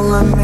follow me